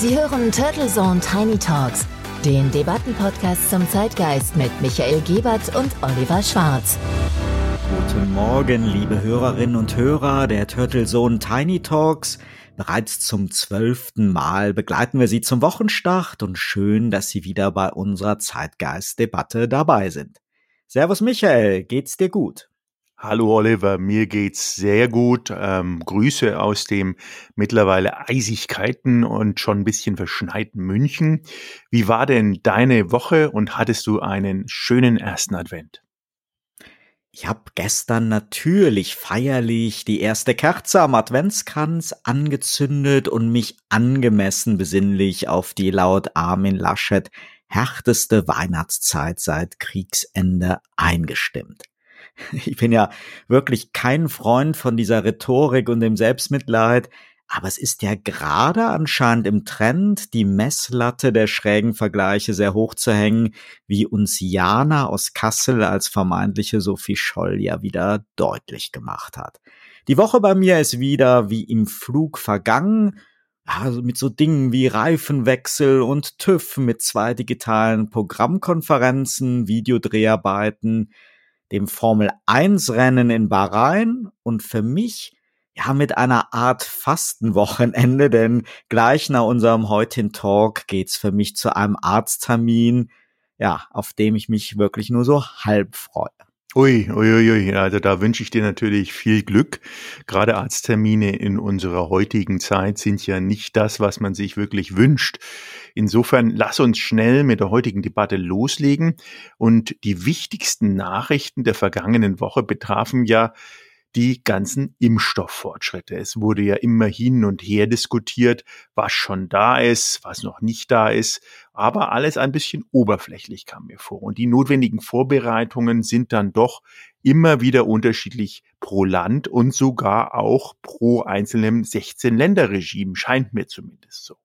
Sie hören Turtle Zone Tiny Talks, den Debattenpodcast zum Zeitgeist mit Michael Gebert und Oliver Schwarz. Guten Morgen, liebe Hörerinnen und Hörer der Turtle Zone Tiny Talks. Bereits zum zwölften Mal begleiten wir Sie zum Wochenstart und schön, dass Sie wieder bei unserer Zeitgeist-Debatte dabei sind. Servus Michael, geht's dir gut? Hallo Oliver, mir geht's sehr gut. Ähm, Grüße aus dem mittlerweile Eisigkeiten und schon ein bisschen verschneiten München. Wie war denn deine Woche und hattest du einen schönen ersten Advent? Ich habe gestern natürlich feierlich die erste Kerze am Adventskranz angezündet und mich angemessen besinnlich auf die laut Armin Laschet härteste Weihnachtszeit seit Kriegsende eingestimmt. Ich bin ja wirklich kein Freund von dieser Rhetorik und dem Selbstmitleid, aber es ist ja gerade anscheinend im Trend, die Messlatte der schrägen Vergleiche sehr hoch zu hängen, wie uns Jana aus Kassel als vermeintliche Sophie Scholl ja wieder deutlich gemacht hat. Die Woche bei mir ist wieder wie im Flug vergangen, also mit so Dingen wie Reifenwechsel und TÜV mit zwei digitalen Programmkonferenzen, Videodreharbeiten, dem Formel 1 Rennen in Bahrain und für mich ja mit einer Art Fastenwochenende, denn gleich nach unserem heutigen Talk geht's für mich zu einem Arzttermin, ja, auf dem ich mich wirklich nur so halb freue. Ui, ui, ui, also da wünsche ich dir natürlich viel Glück. Gerade Arzttermine in unserer heutigen Zeit sind ja nicht das, was man sich wirklich wünscht. Insofern lass uns schnell mit der heutigen Debatte loslegen. Und die wichtigsten Nachrichten der vergangenen Woche betrafen ja die ganzen Impfstofffortschritte. Es wurde ja immer hin und her diskutiert, was schon da ist, was noch nicht da ist, aber alles ein bisschen oberflächlich kam mir vor. Und die notwendigen Vorbereitungen sind dann doch immer wieder unterschiedlich pro Land und sogar auch pro einzelnen 16-Länder-Regime, scheint mir zumindest so.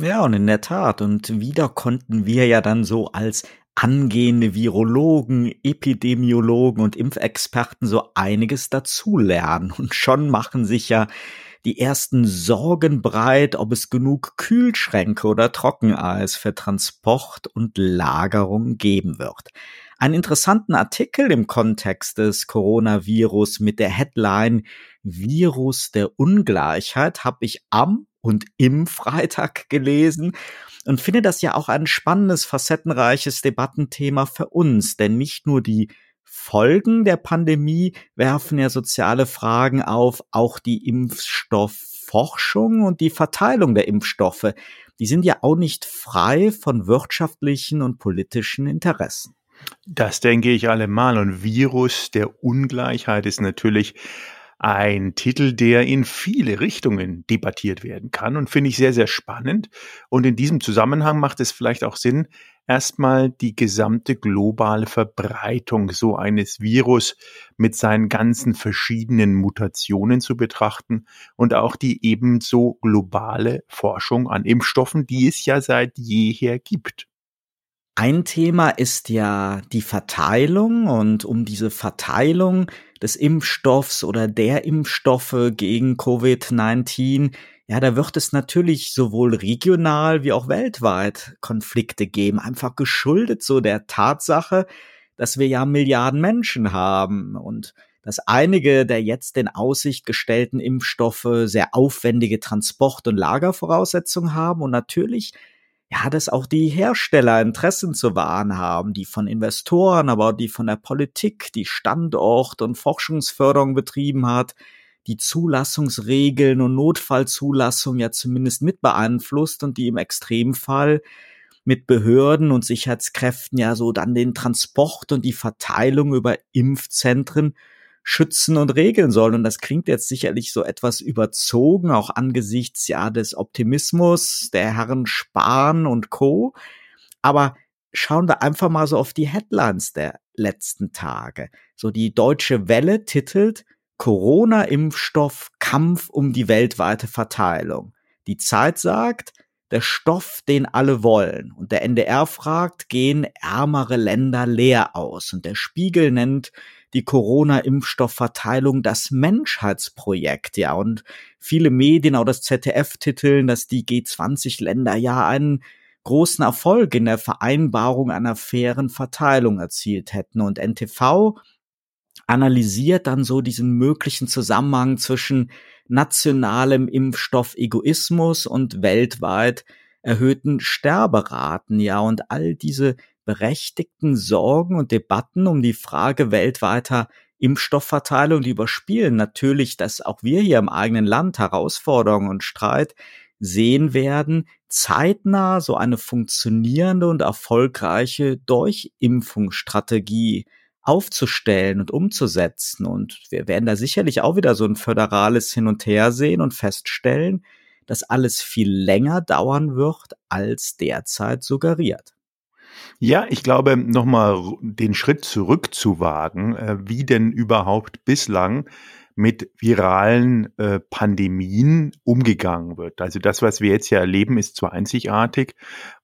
Ja, und in der Tat. Und wieder konnten wir ja dann so als angehende Virologen, Epidemiologen und Impfexperten so einiges dazulernen. Und schon machen sich ja die ersten Sorgen breit, ob es genug Kühlschränke oder Trockeneis für Transport und Lagerung geben wird. Einen interessanten Artikel im Kontext des Coronavirus mit der Headline Virus der Ungleichheit habe ich am und im Freitag gelesen und finde das ja auch ein spannendes, facettenreiches Debattenthema für uns, denn nicht nur die Folgen der Pandemie werfen ja soziale Fragen auf, auch die Impfstoffforschung und die Verteilung der Impfstoffe, die sind ja auch nicht frei von wirtschaftlichen und politischen Interessen. Das denke ich allemal. Und Virus der Ungleichheit ist natürlich ein Titel, der in viele Richtungen debattiert werden kann und finde ich sehr, sehr spannend. Und in diesem Zusammenhang macht es vielleicht auch Sinn, erstmal die gesamte globale Verbreitung so eines Virus mit seinen ganzen verschiedenen Mutationen zu betrachten und auch die ebenso globale Forschung an Impfstoffen, die es ja seit jeher gibt. Ein Thema ist ja die Verteilung und um diese Verteilung des Impfstoffs oder der Impfstoffe gegen Covid-19, ja, da wird es natürlich sowohl regional wie auch weltweit Konflikte geben, einfach geschuldet so der Tatsache, dass wir ja Milliarden Menschen haben und dass einige der jetzt in Aussicht gestellten Impfstoffe sehr aufwendige Transport- und Lagervoraussetzungen haben und natürlich ja, dass auch die Hersteller Interessen zu wahren haben, die von Investoren, aber die von der Politik, die Standort- und Forschungsförderung betrieben hat, die Zulassungsregeln und Notfallzulassung ja zumindest mit beeinflusst und die im Extremfall mit Behörden und Sicherheitskräften ja so dann den Transport und die Verteilung über Impfzentren schützen und regeln soll. Und das klingt jetzt sicherlich so etwas überzogen, auch angesichts ja des Optimismus der Herren Spahn und Co. Aber schauen wir einfach mal so auf die Headlines der letzten Tage. So die deutsche Welle titelt Corona-Impfstoff Kampf um die weltweite Verteilung. Die Zeit sagt, der Stoff, den alle wollen. Und der NDR fragt, gehen ärmere Länder leer aus? Und der Spiegel nennt die Corona-Impfstoffverteilung das Menschheitsprojekt, ja. Und viele Medien, auch das ZDF titeln, dass die G20-Länder ja einen großen Erfolg in der Vereinbarung einer fairen Verteilung erzielt hätten. Und NTV analysiert dann so diesen möglichen Zusammenhang zwischen nationalem Impfstoff-Egoismus und weltweit erhöhten Sterberaten, ja, und all diese berechtigten Sorgen und Debatten um die Frage weltweiter Impfstoffverteilung, die überspielen natürlich, dass auch wir hier im eigenen Land Herausforderungen und Streit sehen werden, zeitnah so eine funktionierende und erfolgreiche Durchimpfungsstrategie aufzustellen und umzusetzen. Und wir werden da sicherlich auch wieder so ein föderales Hin und Her sehen und feststellen, dass alles viel länger dauern wird, als derzeit suggeriert. Ja, ich glaube, nochmal den Schritt zurück zu wagen, äh, wie denn überhaupt bislang mit viralen äh, Pandemien umgegangen wird. Also das, was wir jetzt ja erleben, ist zwar einzigartig,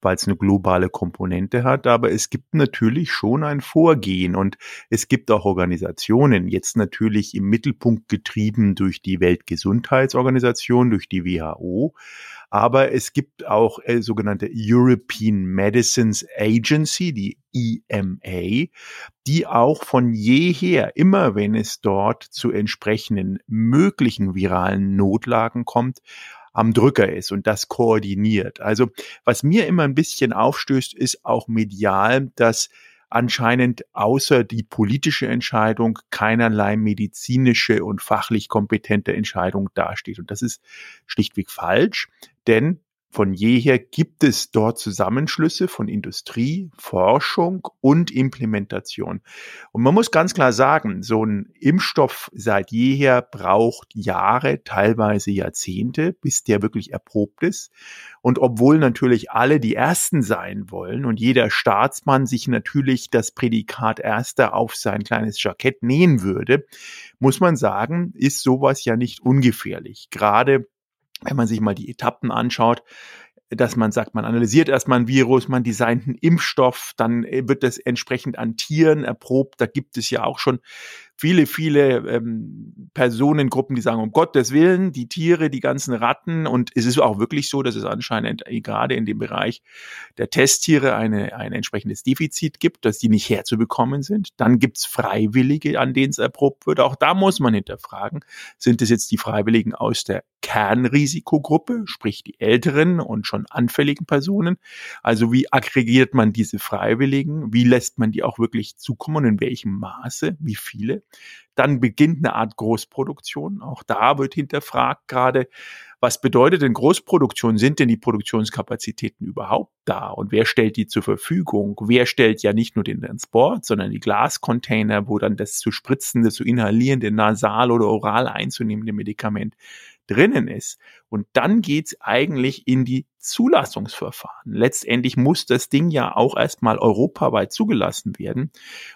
weil es eine globale Komponente hat, aber es gibt natürlich schon ein Vorgehen und es gibt auch Organisationen, jetzt natürlich im Mittelpunkt getrieben durch die Weltgesundheitsorganisation, durch die WHO, aber es gibt auch äh, sogenannte European Medicines Agency, die EMA, die auch von jeher, immer wenn es dort zu entsprechenden möglichen viralen Notlagen kommt, am Drücker ist und das koordiniert. Also was mir immer ein bisschen aufstößt, ist auch medial, dass anscheinend außer die politische Entscheidung keinerlei medizinische und fachlich kompetente Entscheidung dasteht. Und das ist schlichtweg falsch denn von jeher gibt es dort Zusammenschlüsse von Industrie, Forschung und Implementation. Und man muss ganz klar sagen, so ein Impfstoff seit jeher braucht Jahre, teilweise Jahrzehnte, bis der wirklich erprobt ist. Und obwohl natürlich alle die Ersten sein wollen und jeder Staatsmann sich natürlich das Prädikat Erster auf sein kleines Jackett nähen würde, muss man sagen, ist sowas ja nicht ungefährlich. Gerade wenn man sich mal die Etappen anschaut, dass man sagt, man analysiert erstmal ein Virus, man designt einen Impfstoff, dann äh, wird das entsprechend an Tieren erprobt. Da gibt es ja auch schon viele, viele ähm, Personengruppen, die sagen, um Gottes Willen, die Tiere, die ganzen Ratten. Und es ist auch wirklich so, dass es anscheinend äh, gerade in dem Bereich der Testtiere eine, ein entsprechendes Defizit gibt, dass die nicht herzubekommen sind. Dann gibt's Freiwillige, an denen es erprobt wird. Auch da muss man hinterfragen, sind es jetzt die Freiwilligen aus der Kernrisikogruppe, sprich die älteren und schon anfälligen Personen? Also wie aggregiert man diese Freiwilligen? Wie lässt man die auch wirklich zukommen und in welchem Maße? Wie viele? Dann beginnt eine Art Großproduktion. Auch da wird hinterfragt gerade, was bedeutet denn Großproduktion? Sind denn die Produktionskapazitäten überhaupt da? Und wer stellt die zur Verfügung? Wer stellt ja nicht nur den Transport, sondern die Glascontainer, wo dann das zu spritzende, zu inhalierende, nasal oder oral einzunehmende Medikament drinnen ist. Und dann geht's eigentlich in die Zulassungsverfahren. Letztendlich muss das Ding ja auch erstmal europaweit zugelassen werden.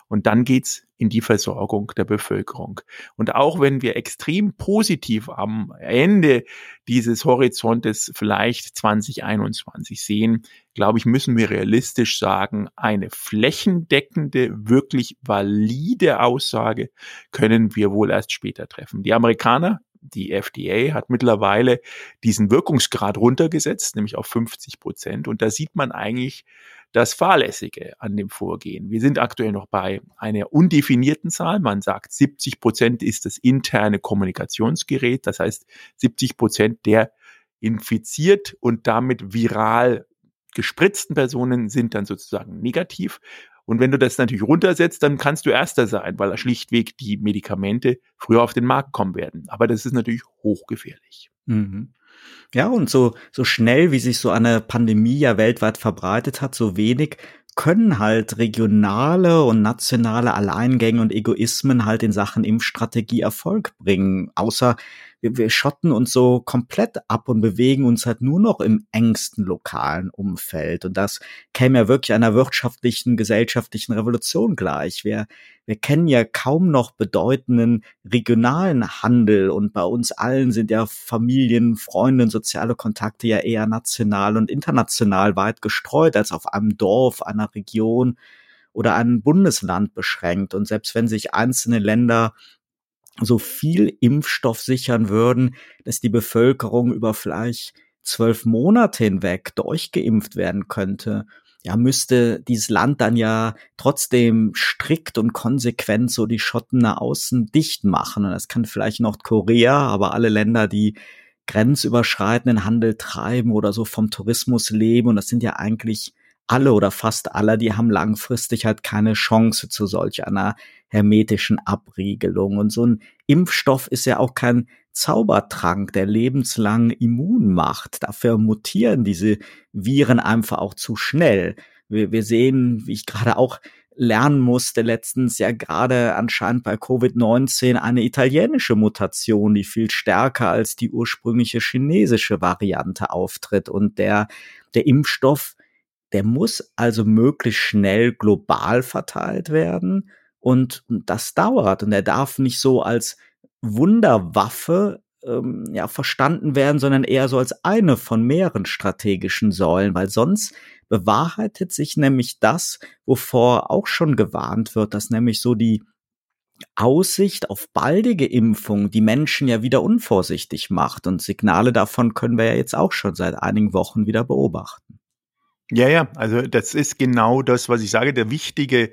Und dann geht's in die Versorgung der Bevölkerung. Und auch wenn wir extrem positiv am Ende dieses Horizontes vielleicht 2021 sehen, glaube ich, müssen wir realistisch sagen, eine flächendeckende, wirklich valide Aussage können wir wohl erst später treffen. Die Amerikaner die FDA hat mittlerweile diesen Wirkungsgrad runtergesetzt, nämlich auf 50 Prozent. Und da sieht man eigentlich das Fahrlässige an dem Vorgehen. Wir sind aktuell noch bei einer undefinierten Zahl. Man sagt, 70 Prozent ist das interne Kommunikationsgerät. Das heißt, 70 Prozent der infiziert und damit viral gespritzten Personen sind dann sozusagen negativ. Und wenn du das natürlich runtersetzt, dann kannst du Erster sein, weil schlichtweg die Medikamente früher auf den Markt kommen werden. Aber das ist natürlich hochgefährlich. Mhm. Ja, und so, so schnell, wie sich so eine Pandemie ja weltweit verbreitet hat, so wenig können halt regionale und nationale Alleingänge und Egoismen halt in Sachen Impfstrategie Erfolg bringen. Außer wir, wir schotten uns so komplett ab und bewegen uns halt nur noch im engsten lokalen Umfeld. Und das käme ja wirklich einer wirtschaftlichen, gesellschaftlichen Revolution gleich. Wir, wir kennen ja kaum noch bedeutenden regionalen Handel und bei uns allen sind ja Familien, Freunde und soziale Kontakte ja eher national und international weit gestreut als auf einem Dorf, einer Region oder ein Bundesland beschränkt. Und selbst wenn sich einzelne Länder so viel Impfstoff sichern würden, dass die Bevölkerung über vielleicht zwölf Monate hinweg durchgeimpft werden könnte, ja, müsste dieses Land dann ja trotzdem strikt und konsequent so die Schotten nach außen dicht machen. Und das kann vielleicht Nordkorea, aber alle Länder, die grenzüberschreitenden Handel treiben oder so vom Tourismus leben, und das sind ja eigentlich alle oder fast alle, die haben langfristig halt keine Chance zu solch einer hermetischen Abriegelung. Und so ein Impfstoff ist ja auch kein Zaubertrank, der lebenslang immun macht. Dafür mutieren diese Viren einfach auch zu schnell. Wir, wir sehen, wie ich gerade auch lernen musste letztens ja gerade anscheinend bei Covid-19 eine italienische Mutation, die viel stärker als die ursprüngliche chinesische Variante auftritt und der, der Impfstoff der muss also möglichst schnell global verteilt werden und das dauert und er darf nicht so als Wunderwaffe ähm, ja verstanden werden, sondern eher so als eine von mehreren strategischen Säulen, weil sonst bewahrheitet sich nämlich das, wovor auch schon gewarnt wird, dass nämlich so die Aussicht auf baldige Impfung die Menschen ja wieder unvorsichtig macht und Signale davon können wir ja jetzt auch schon seit einigen Wochen wieder beobachten. Ja, ja, also das ist genau das, was ich sage. Der wichtige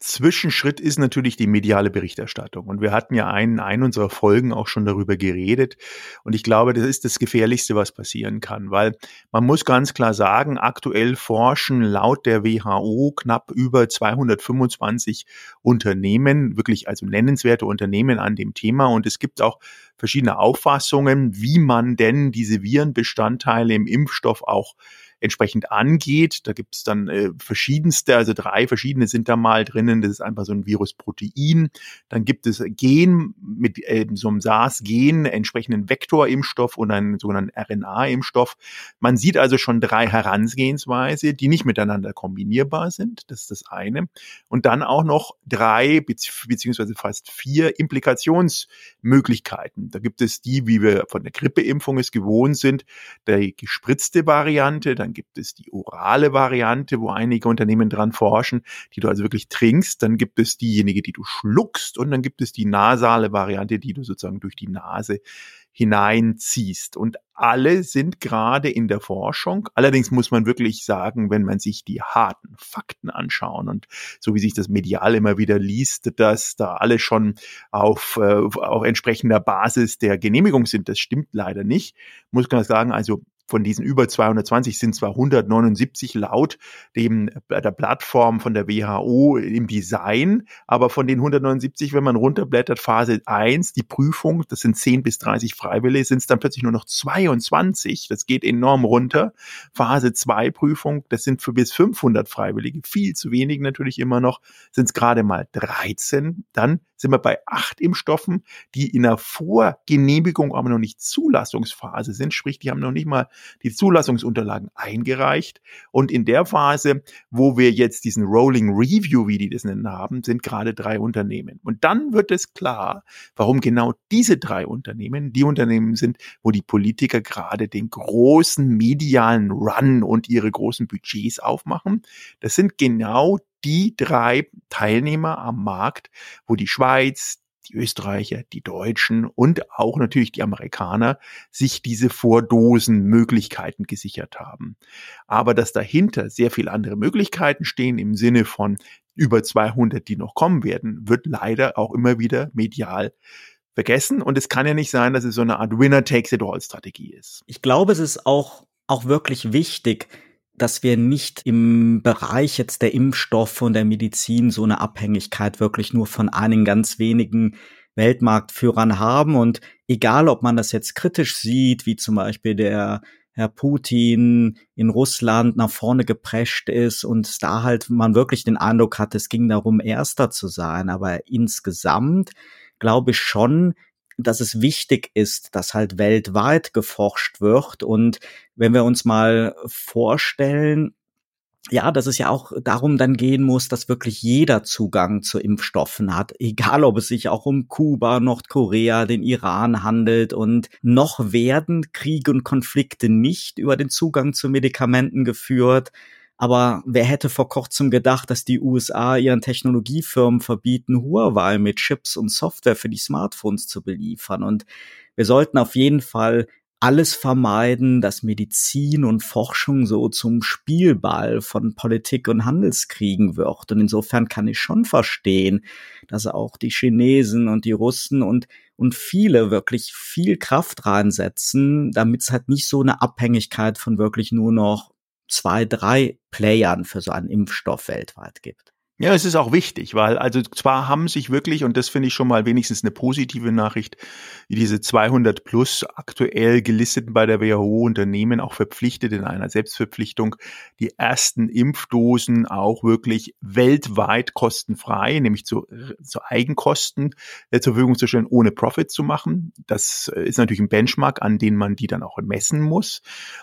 Zwischenschritt ist natürlich die mediale Berichterstattung. Und wir hatten ja einen, einen unserer Folgen auch schon darüber geredet. Und ich glaube, das ist das Gefährlichste, was passieren kann, weil man muss ganz klar sagen, aktuell forschen laut der WHO knapp über 225 Unternehmen, wirklich also nennenswerte Unternehmen an dem Thema. Und es gibt auch verschiedene Auffassungen, wie man denn diese Virenbestandteile im Impfstoff auch entsprechend angeht. Da gibt es dann äh, verschiedenste, also drei verschiedene sind da mal drinnen. Das ist einfach so ein Virusprotein. Dann gibt es Gen mit äh, so einem SARS-Gen, entsprechenden Vektorimpfstoff und einen sogenannten RNA-Impfstoff. Man sieht also schon drei Herangehensweise, die nicht miteinander kombinierbar sind. Das ist das eine. Und dann auch noch drei beziehungsweise fast vier Implikationsmöglichkeiten. Da gibt es die, wie wir von der Grippeimpfung es gewohnt sind, der gespritzte Variante, dann gibt es die orale Variante, wo einige Unternehmen dran forschen, die du also wirklich trinkst. Dann gibt es diejenige, die du schluckst und dann gibt es die nasale Variante, die du sozusagen durch die Nase hineinziehst. Und alle sind gerade in der Forschung. Allerdings muss man wirklich sagen, wenn man sich die harten Fakten anschauen und so wie sich das medial immer wieder liest, dass da alle schon auf, äh, auf entsprechender Basis der Genehmigung sind, das stimmt leider nicht. Muss man sagen, also von diesen über 220 sind zwar 179 laut dem, äh, der Plattform von der WHO im Design, aber von den 179, wenn man runterblättert, Phase 1, die Prüfung, das sind 10 bis 30 Freiwillige, sind es dann plötzlich nur noch 22. Das geht enorm runter. Phase 2 Prüfung, das sind für bis 500 Freiwillige, viel zu wenig natürlich immer noch, sind es gerade mal 13. Dann sind wir bei acht Impfstoffen, die in der Vorgenehmigung, aber noch nicht Zulassungsphase sind, sprich, die haben noch nicht mal die Zulassungsunterlagen eingereicht. Und in der Phase, wo wir jetzt diesen Rolling Review, wie die das nennen haben, sind gerade drei Unternehmen. Und dann wird es klar, warum genau diese drei Unternehmen die Unternehmen sind, wo die Politiker gerade den großen medialen Run und ihre großen Budgets aufmachen. Das sind genau die drei Teilnehmer am Markt, wo die Schweiz, die Österreicher, die Deutschen und auch natürlich die Amerikaner sich diese Vordosenmöglichkeiten gesichert haben. Aber dass dahinter sehr viele andere Möglichkeiten stehen im Sinne von über 200, die noch kommen werden, wird leider auch immer wieder medial vergessen. Und es kann ja nicht sein, dass es so eine Art Winner-Takes-it-all-Strategie ist. Ich glaube, es ist auch, auch wirklich wichtig, dass wir nicht im Bereich jetzt der Impfstoffe und der Medizin so eine Abhängigkeit wirklich nur von einigen ganz wenigen Weltmarktführern haben. Und egal, ob man das jetzt kritisch sieht, wie zum Beispiel der Herr Putin in Russland nach vorne geprescht ist und da halt man wirklich den Eindruck hat, es ging darum, Erster zu sein. Aber insgesamt glaube ich schon, dass es wichtig ist, dass halt weltweit geforscht wird. Und wenn wir uns mal vorstellen, ja, dass es ja auch darum dann gehen muss, dass wirklich jeder Zugang zu Impfstoffen hat, egal ob es sich auch um Kuba, Nordkorea, den Iran handelt und noch werden Kriege und Konflikte nicht über den Zugang zu Medikamenten geführt. Aber wer hätte vor kurzem gedacht, dass die USA ihren Technologiefirmen verbieten, Huawei mit Chips und Software für die Smartphones zu beliefern? Und wir sollten auf jeden Fall alles vermeiden, dass Medizin und Forschung so zum Spielball von Politik und Handelskriegen wird. Und insofern kann ich schon verstehen, dass auch die Chinesen und die Russen und, und viele wirklich viel Kraft reinsetzen, damit es halt nicht so eine Abhängigkeit von wirklich nur noch zwei, drei Playern für so einen Impfstoff weltweit gibt. Ja, es ist auch wichtig, weil also zwar haben sich wirklich, und das finde ich schon mal wenigstens eine positive Nachricht, diese 200 plus aktuell gelisteten bei der WHO Unternehmen auch verpflichtet in einer Selbstverpflichtung, die ersten Impfdosen auch wirklich weltweit kostenfrei, nämlich zu, zu Eigenkosten äh, zur Verfügung zu stellen, ohne Profit zu machen. Das ist natürlich ein Benchmark, an den man die dann auch messen muss.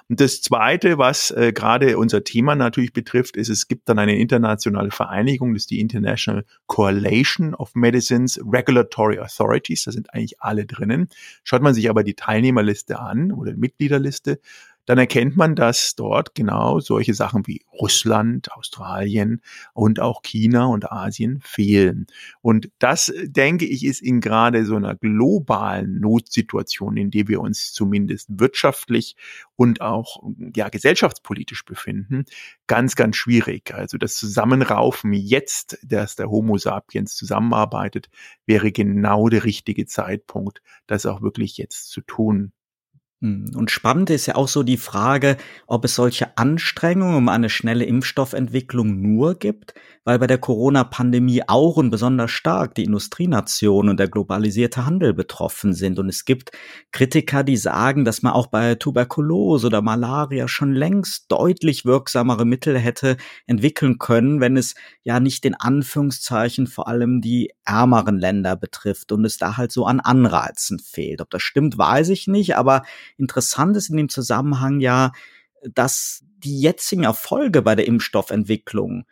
Und das Zweite, was äh, gerade unser Thema natürlich betrifft, ist, es gibt dann eine internationale Vereinigung, Vereinigung, das ist die International Coalition of Medicines Regulatory Authorities, da sind eigentlich alle drinnen. Schaut man sich aber die Teilnehmerliste an oder die Mitgliederliste, dann erkennt man, dass dort genau solche Sachen wie Russland, Australien und auch China und Asien fehlen. Und das, denke ich, ist in gerade so einer globalen Notsituation, in der wir uns zumindest wirtschaftlich und auch ja, gesellschaftspolitisch befinden, ganz, ganz schwierig. Also das Zusammenraufen jetzt, dass der Homo sapiens zusammenarbeitet, wäre genau der richtige Zeitpunkt, das auch wirklich jetzt zu tun. Hm, und spannend ist ja auch so die Frage, ob es solche Anstrengungen um eine schnelle Impfstoffentwicklung nur gibt, weil bei der Corona-Pandemie auch und besonders stark die Industrienationen und der globalisierte Handel betroffen sind. Und es gibt Kritiker, die sagen, dass man auch bei Tuberkulose oder Malaria schon längst deutlich wirksamere Mittel hätte entwickeln können, wenn es ja nicht in Anführungszeichen vor allem die ärmeren Länder betrifft und es da halt so an Anreizen fehlt. Ob das stimmt, weiß ich nicht, aber interessant ist in dem Zusammenhang ja, dass die jetzigen Erfolge bei der Impfstoffentwicklung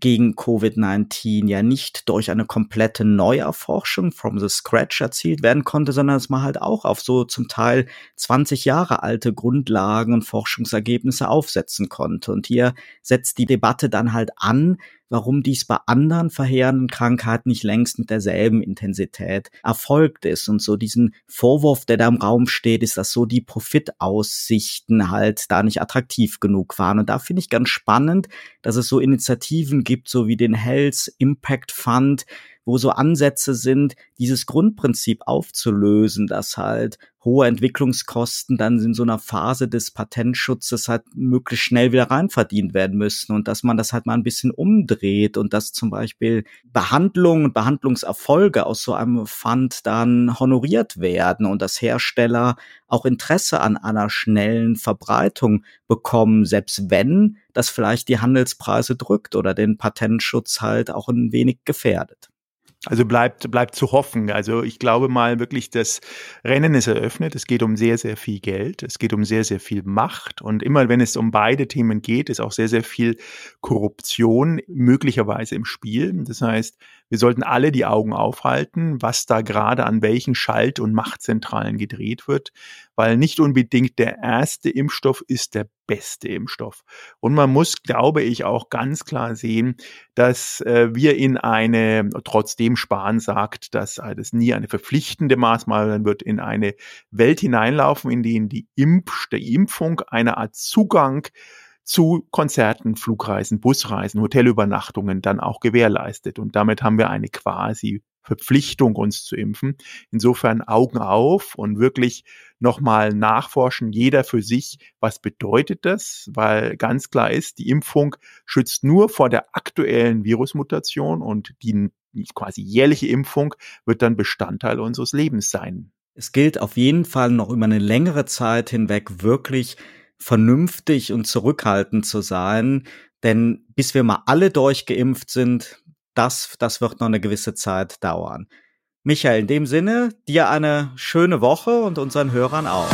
gegen Covid-19 ja nicht durch eine komplette Neuerforschung from the scratch erzielt werden konnte, sondern dass man halt auch auf so zum Teil 20 Jahre alte Grundlagen und Forschungsergebnisse aufsetzen konnte. Und hier setzt die Debatte dann halt an, warum dies bei anderen verheerenden Krankheiten nicht längst mit derselben Intensität erfolgt ist. Und so diesen Vorwurf, der da im Raum steht, ist, dass so die Profitaussichten halt da nicht attraktiv genug waren. Und da finde ich ganz spannend, dass es so Initiativen gibt, so wie den Health Impact Fund, wo so Ansätze sind, dieses Grundprinzip aufzulösen, dass halt hohe Entwicklungskosten dann in so einer Phase des Patentschutzes halt möglichst schnell wieder reinverdient werden müssen und dass man das halt mal ein bisschen umdreht und dass zum Beispiel Behandlungen und Behandlungserfolge aus so einem Fund dann honoriert werden und dass Hersteller auch Interesse an einer schnellen Verbreitung bekommen, selbst wenn das vielleicht die Handelspreise drückt oder den Patentschutz halt auch ein wenig gefährdet. Also bleibt, bleibt zu hoffen. Also ich glaube mal wirklich, das Rennen ist eröffnet. Es geht um sehr, sehr viel Geld. Es geht um sehr, sehr viel Macht. Und immer wenn es um beide Themen geht, ist auch sehr, sehr viel Korruption möglicherweise im Spiel. Das heißt, wir sollten alle die Augen aufhalten, was da gerade an welchen Schalt- und Machtzentralen gedreht wird, weil nicht unbedingt der erste Impfstoff ist der beste Impfstoff. Und man muss, glaube ich, auch ganz klar sehen, dass äh, wir in eine, trotzdem Spahn sagt, dass äh, das nie eine verpflichtende Maßnahme wird, in eine Welt hineinlaufen, in denen die, Impf, die Impfung eine Art Zugang zu Konzerten, Flugreisen, Busreisen, Hotelübernachtungen dann auch gewährleistet. Und damit haben wir eine quasi Verpflichtung, uns zu impfen. Insofern Augen auf und wirklich nochmal nachforschen, jeder für sich, was bedeutet das? Weil ganz klar ist, die Impfung schützt nur vor der aktuellen Virusmutation und die quasi jährliche Impfung wird dann Bestandteil unseres Lebens sein. Es gilt auf jeden Fall noch über eine längere Zeit hinweg wirklich vernünftig und zurückhaltend zu sein. Denn bis wir mal alle durchgeimpft sind, das, das wird noch eine gewisse Zeit dauern. Michael, in dem Sinne, dir eine schöne Woche und unseren Hörern auch.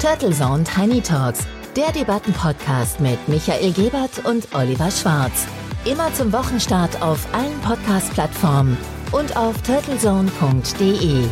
Turtle Zone Tiny Talks, der Debattenpodcast mit Michael Gebert und Oliver Schwarz. Immer zum Wochenstart auf allen Podcast-Plattformen und auf turtlezone.de.